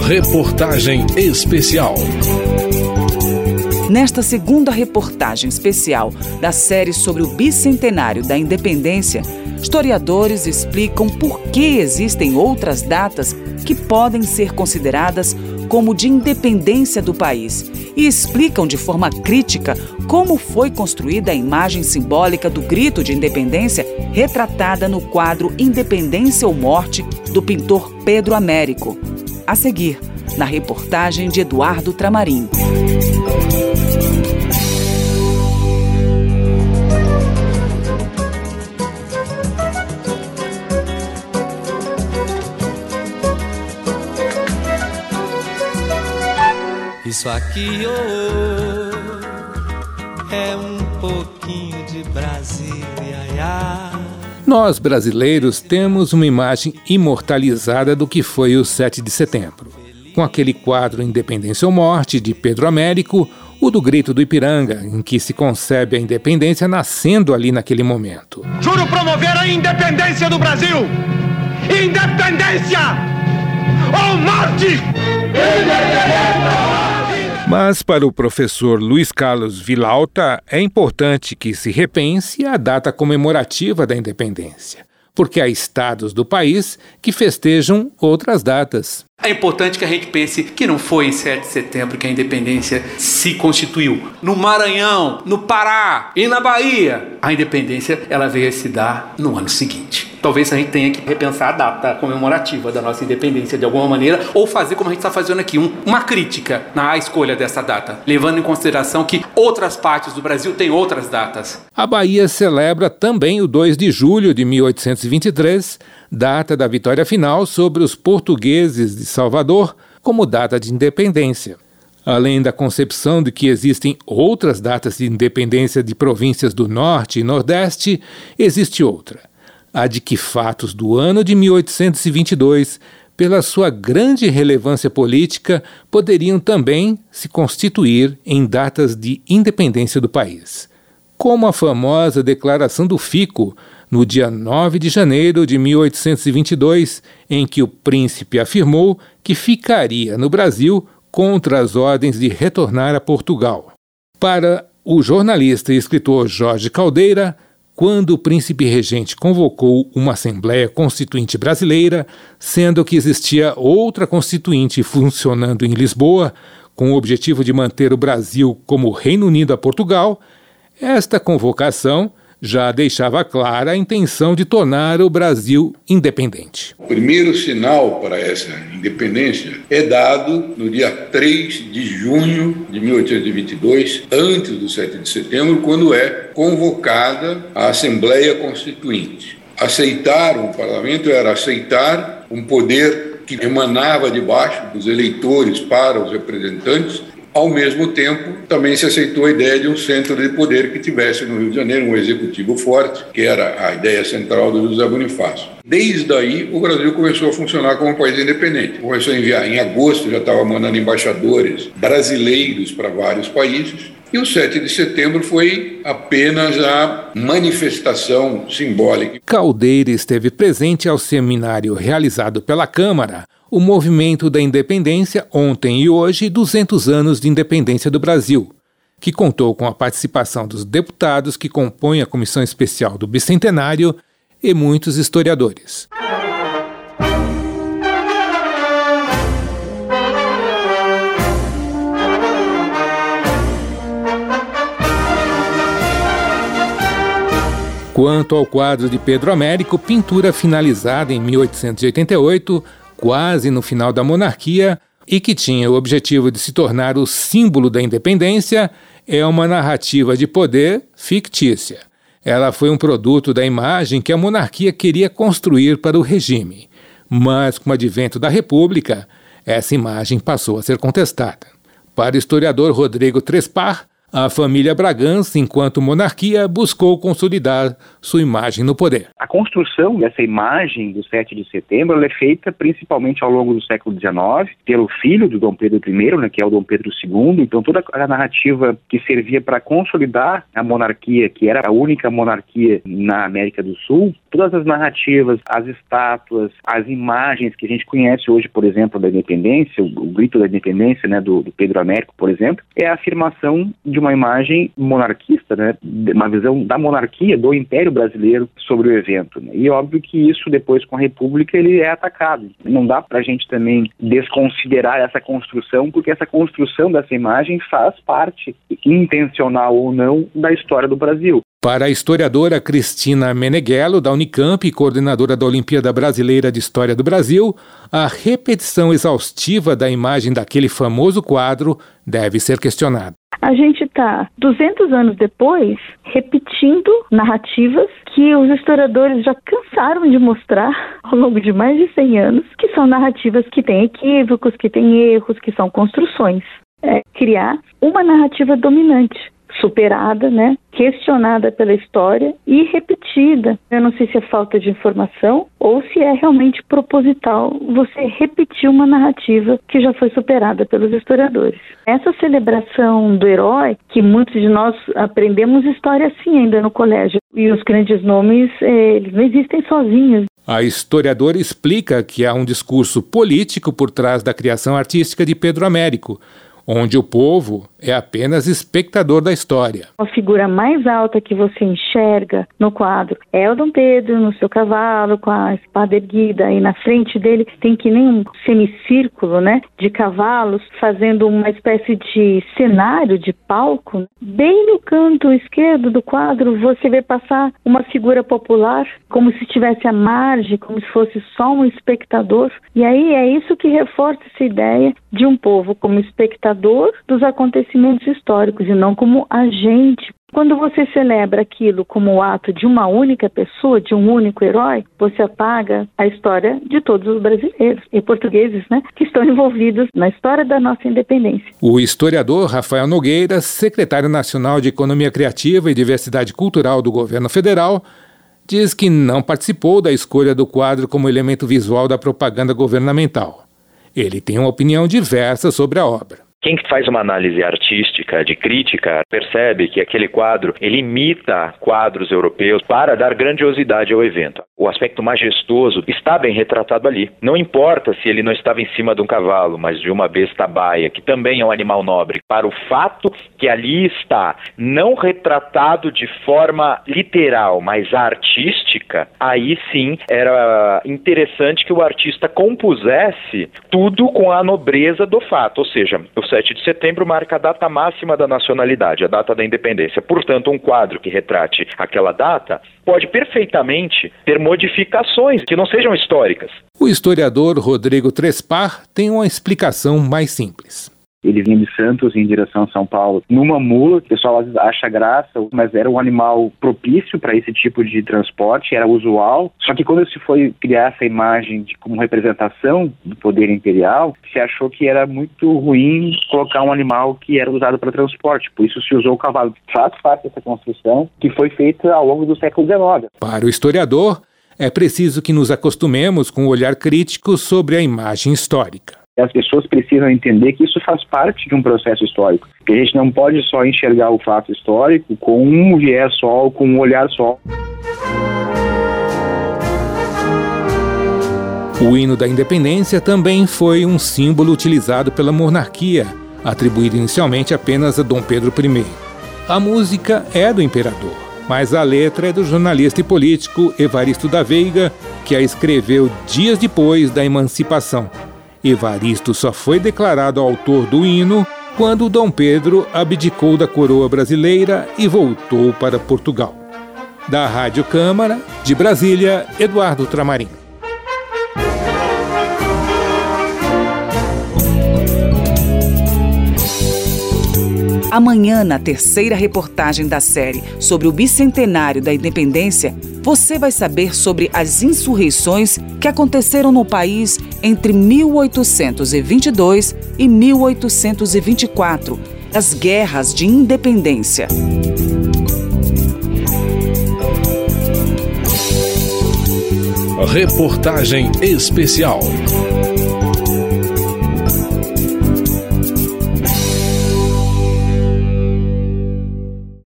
Reportagem Especial. Nesta segunda reportagem especial da série sobre o bicentenário da independência, historiadores explicam por que existem outras datas que podem ser consideradas como de independência do país e explicam de forma crítica como foi construída a imagem simbólica do grito de independência retratada no quadro Independência ou Morte do pintor Pedro Américo. A seguir, na reportagem de Eduardo Tramarim. Isso aqui oh, é um pouquinho de Brasília. Nós, brasileiros, temos uma imagem imortalizada do que foi o 7 de setembro. Com aquele quadro Independência ou Morte, de Pedro Américo, o do Grito do Ipiranga, em que se concebe a independência nascendo ali naquele momento. Juro promover a independência do Brasil! Independência ou morte! Independência! Mas para o professor Luiz Carlos Vilauta, é importante que se repense a data comemorativa da independência, porque há estados do país que festejam outras datas. É importante que a gente pense que não foi em 7 de setembro que a independência se constituiu. No Maranhão, no Pará e na Bahia, a independência ela veio a se dar no ano seguinte. Talvez a gente tenha que repensar a data comemorativa da nossa independência de alguma maneira, ou fazer como a gente está fazendo aqui, um, uma crítica na escolha dessa data, levando em consideração que outras partes do Brasil têm outras datas. A Bahia celebra também o 2 de julho de 1823 data da vitória final sobre os portugueses de Salvador, como data de independência. Além da concepção de que existem outras datas de independência de províncias do Norte e Nordeste, existe outra, a de que fatos do ano de 1822, pela sua grande relevância política, poderiam também se constituir em datas de independência do país, como a famosa Declaração do Fico, no dia 9 de janeiro de 1822, em que o príncipe afirmou que ficaria no Brasil contra as ordens de retornar a Portugal. Para o jornalista e escritor Jorge Caldeira, quando o príncipe regente convocou uma Assembleia Constituinte Brasileira, sendo que existia outra constituinte funcionando em Lisboa, com o objetivo de manter o Brasil como Reino Unido a Portugal, esta convocação já deixava clara a intenção de tornar o Brasil independente. O primeiro sinal para essa independência é dado no dia 3 de junho de 1822, antes do 7 de setembro, quando é convocada a Assembleia Constituinte. Aceitar o parlamento era aceitar um poder que emanava de baixo dos eleitores para os representantes ao mesmo tempo, também se aceitou a ideia de um centro de poder que tivesse no Rio de Janeiro um executivo forte, que era a ideia central do José Bonifácio. Desde aí, o Brasil começou a funcionar como um país independente. Começou a enviar, em agosto, já estava mandando embaixadores brasileiros para vários países. E o 7 de setembro foi apenas a manifestação simbólica. Caldeira esteve presente ao seminário realizado pela Câmara o movimento da independência ontem e hoje 200 anos de independência do Brasil, que contou com a participação dos deputados que compõem a comissão especial do bicentenário e muitos historiadores. Quanto ao quadro de Pedro Américo, pintura finalizada em 1888, quase no final da monarquia e que tinha o objetivo de se tornar o símbolo da independência, é uma narrativa de poder fictícia. Ela foi um produto da imagem que a monarquia queria construir para o regime. Mas, com o advento da República, essa imagem passou a ser contestada. Para o historiador Rodrigo Trespar, a família Bragança, enquanto monarquia, buscou consolidar sua imagem no poder. A construção dessa imagem do 7 de setembro é feita principalmente ao longo do século XIX pelo filho do Dom Pedro I, né, que é o Dom Pedro II. Então, toda a narrativa que servia para consolidar a monarquia, que era a única monarquia na América do Sul, todas as narrativas, as estátuas, as imagens que a gente conhece hoje, por exemplo, da independência, o, o grito da independência né, do, do Pedro Américo, por exemplo, é a afirmação de de uma imagem monarquista, né, uma visão da monarquia, do Império Brasileiro sobre o evento. Né? E óbvio que isso depois com a República ele é atacado. Não dá para a gente também desconsiderar essa construção, porque essa construção dessa imagem faz parte, intencional ou não, da história do Brasil. Para a historiadora Cristina Meneghello, da Unicamp e coordenadora da Olimpíada Brasileira de História do Brasil, a repetição exaustiva da imagem daquele famoso quadro deve ser questionada. A gente está, 200 anos depois, repetindo narrativas que os historiadores já cansaram de mostrar ao longo de mais de 100 anos, que são narrativas que têm equívocos, que têm erros, que são construções. É criar uma narrativa dominante superada, né, questionada pela história e repetida. Eu não sei se é falta de informação ou se é realmente proposital você repetir uma narrativa que já foi superada pelos historiadores. Essa celebração do herói, que muitos de nós aprendemos história assim ainda no colégio, e os grandes nomes, eh, eles não existem sozinhos. A historiadora explica que há um discurso político por trás da criação artística de Pedro Américo, onde o povo é apenas espectador da história. A figura mais alta que você enxerga no quadro é o Dom Pedro no seu cavalo, com a espada erguida, e na frente dele tem que nem um semicírculo, né, de cavalos, fazendo uma espécie de cenário, de palco. Bem no canto esquerdo do quadro, você vê passar uma figura popular, como se estivesse à margem, como se fosse só um espectador. E aí é isso que reforça essa ideia de um povo como espectador dos acontecimentos históricos e não como agente. Quando você celebra aquilo como o ato de uma única pessoa, de um único herói, você apaga a história de todos os brasileiros e portugueses, né, que estão envolvidos na história da nossa independência. O historiador Rafael Nogueira, secretário nacional de Economia Criativa e Diversidade Cultural do governo federal, diz que não participou da escolha do quadro como elemento visual da propaganda governamental. Ele tem uma opinião diversa sobre a obra. Quem faz uma análise artística, de crítica, percebe que aquele quadro ele imita quadros europeus para dar grandiosidade ao evento. O aspecto majestoso está bem retratado ali. Não importa se ele não estava em cima de um cavalo, mas de uma besta baia, que também é um animal nobre. Para o fato que ali está, não retratado de forma literal, mas artística, aí sim era interessante que o artista compusesse tudo com a nobreza do fato, ou seja, o 7 de setembro marca a data máxima da nacionalidade, a data da independência. Portanto, um quadro que retrate aquela data pode perfeitamente ter modificações que não sejam históricas. O historiador Rodrigo Trespar tem uma explicação mais simples. Ele vinha de Santos em direção a São Paulo numa mula, o pessoal acha graça, mas era um animal propício para esse tipo de transporte, era usual. Só que quando se foi criar essa imagem de como representação do poder imperial, se achou que era muito ruim colocar um animal que era usado para transporte, por isso se usou o cavalo. Faz parte dessa construção que foi feita ao longo do século XIX. Para o historiador, é preciso que nos acostumemos com o um olhar crítico sobre a imagem histórica as pessoas precisam entender que isso faz parte de um processo histórico. Que a gente não pode só enxergar o fato histórico com um viés só, ou com um olhar só. O hino da independência também foi um símbolo utilizado pela monarquia, atribuído inicialmente apenas a Dom Pedro I. A música é do imperador, mas a letra é do jornalista e político Evaristo da Veiga, que a escreveu dias depois da emancipação, Evaristo só foi declarado autor do hino quando Dom Pedro abdicou da coroa brasileira e voltou para Portugal. Da Rádio Câmara, de Brasília, Eduardo Tramarim. Amanhã, na terceira reportagem da série sobre o bicentenário da independência, você vai saber sobre as insurreições que aconteceram no país entre 1822 e 1824 as guerras de independência. Reportagem especial.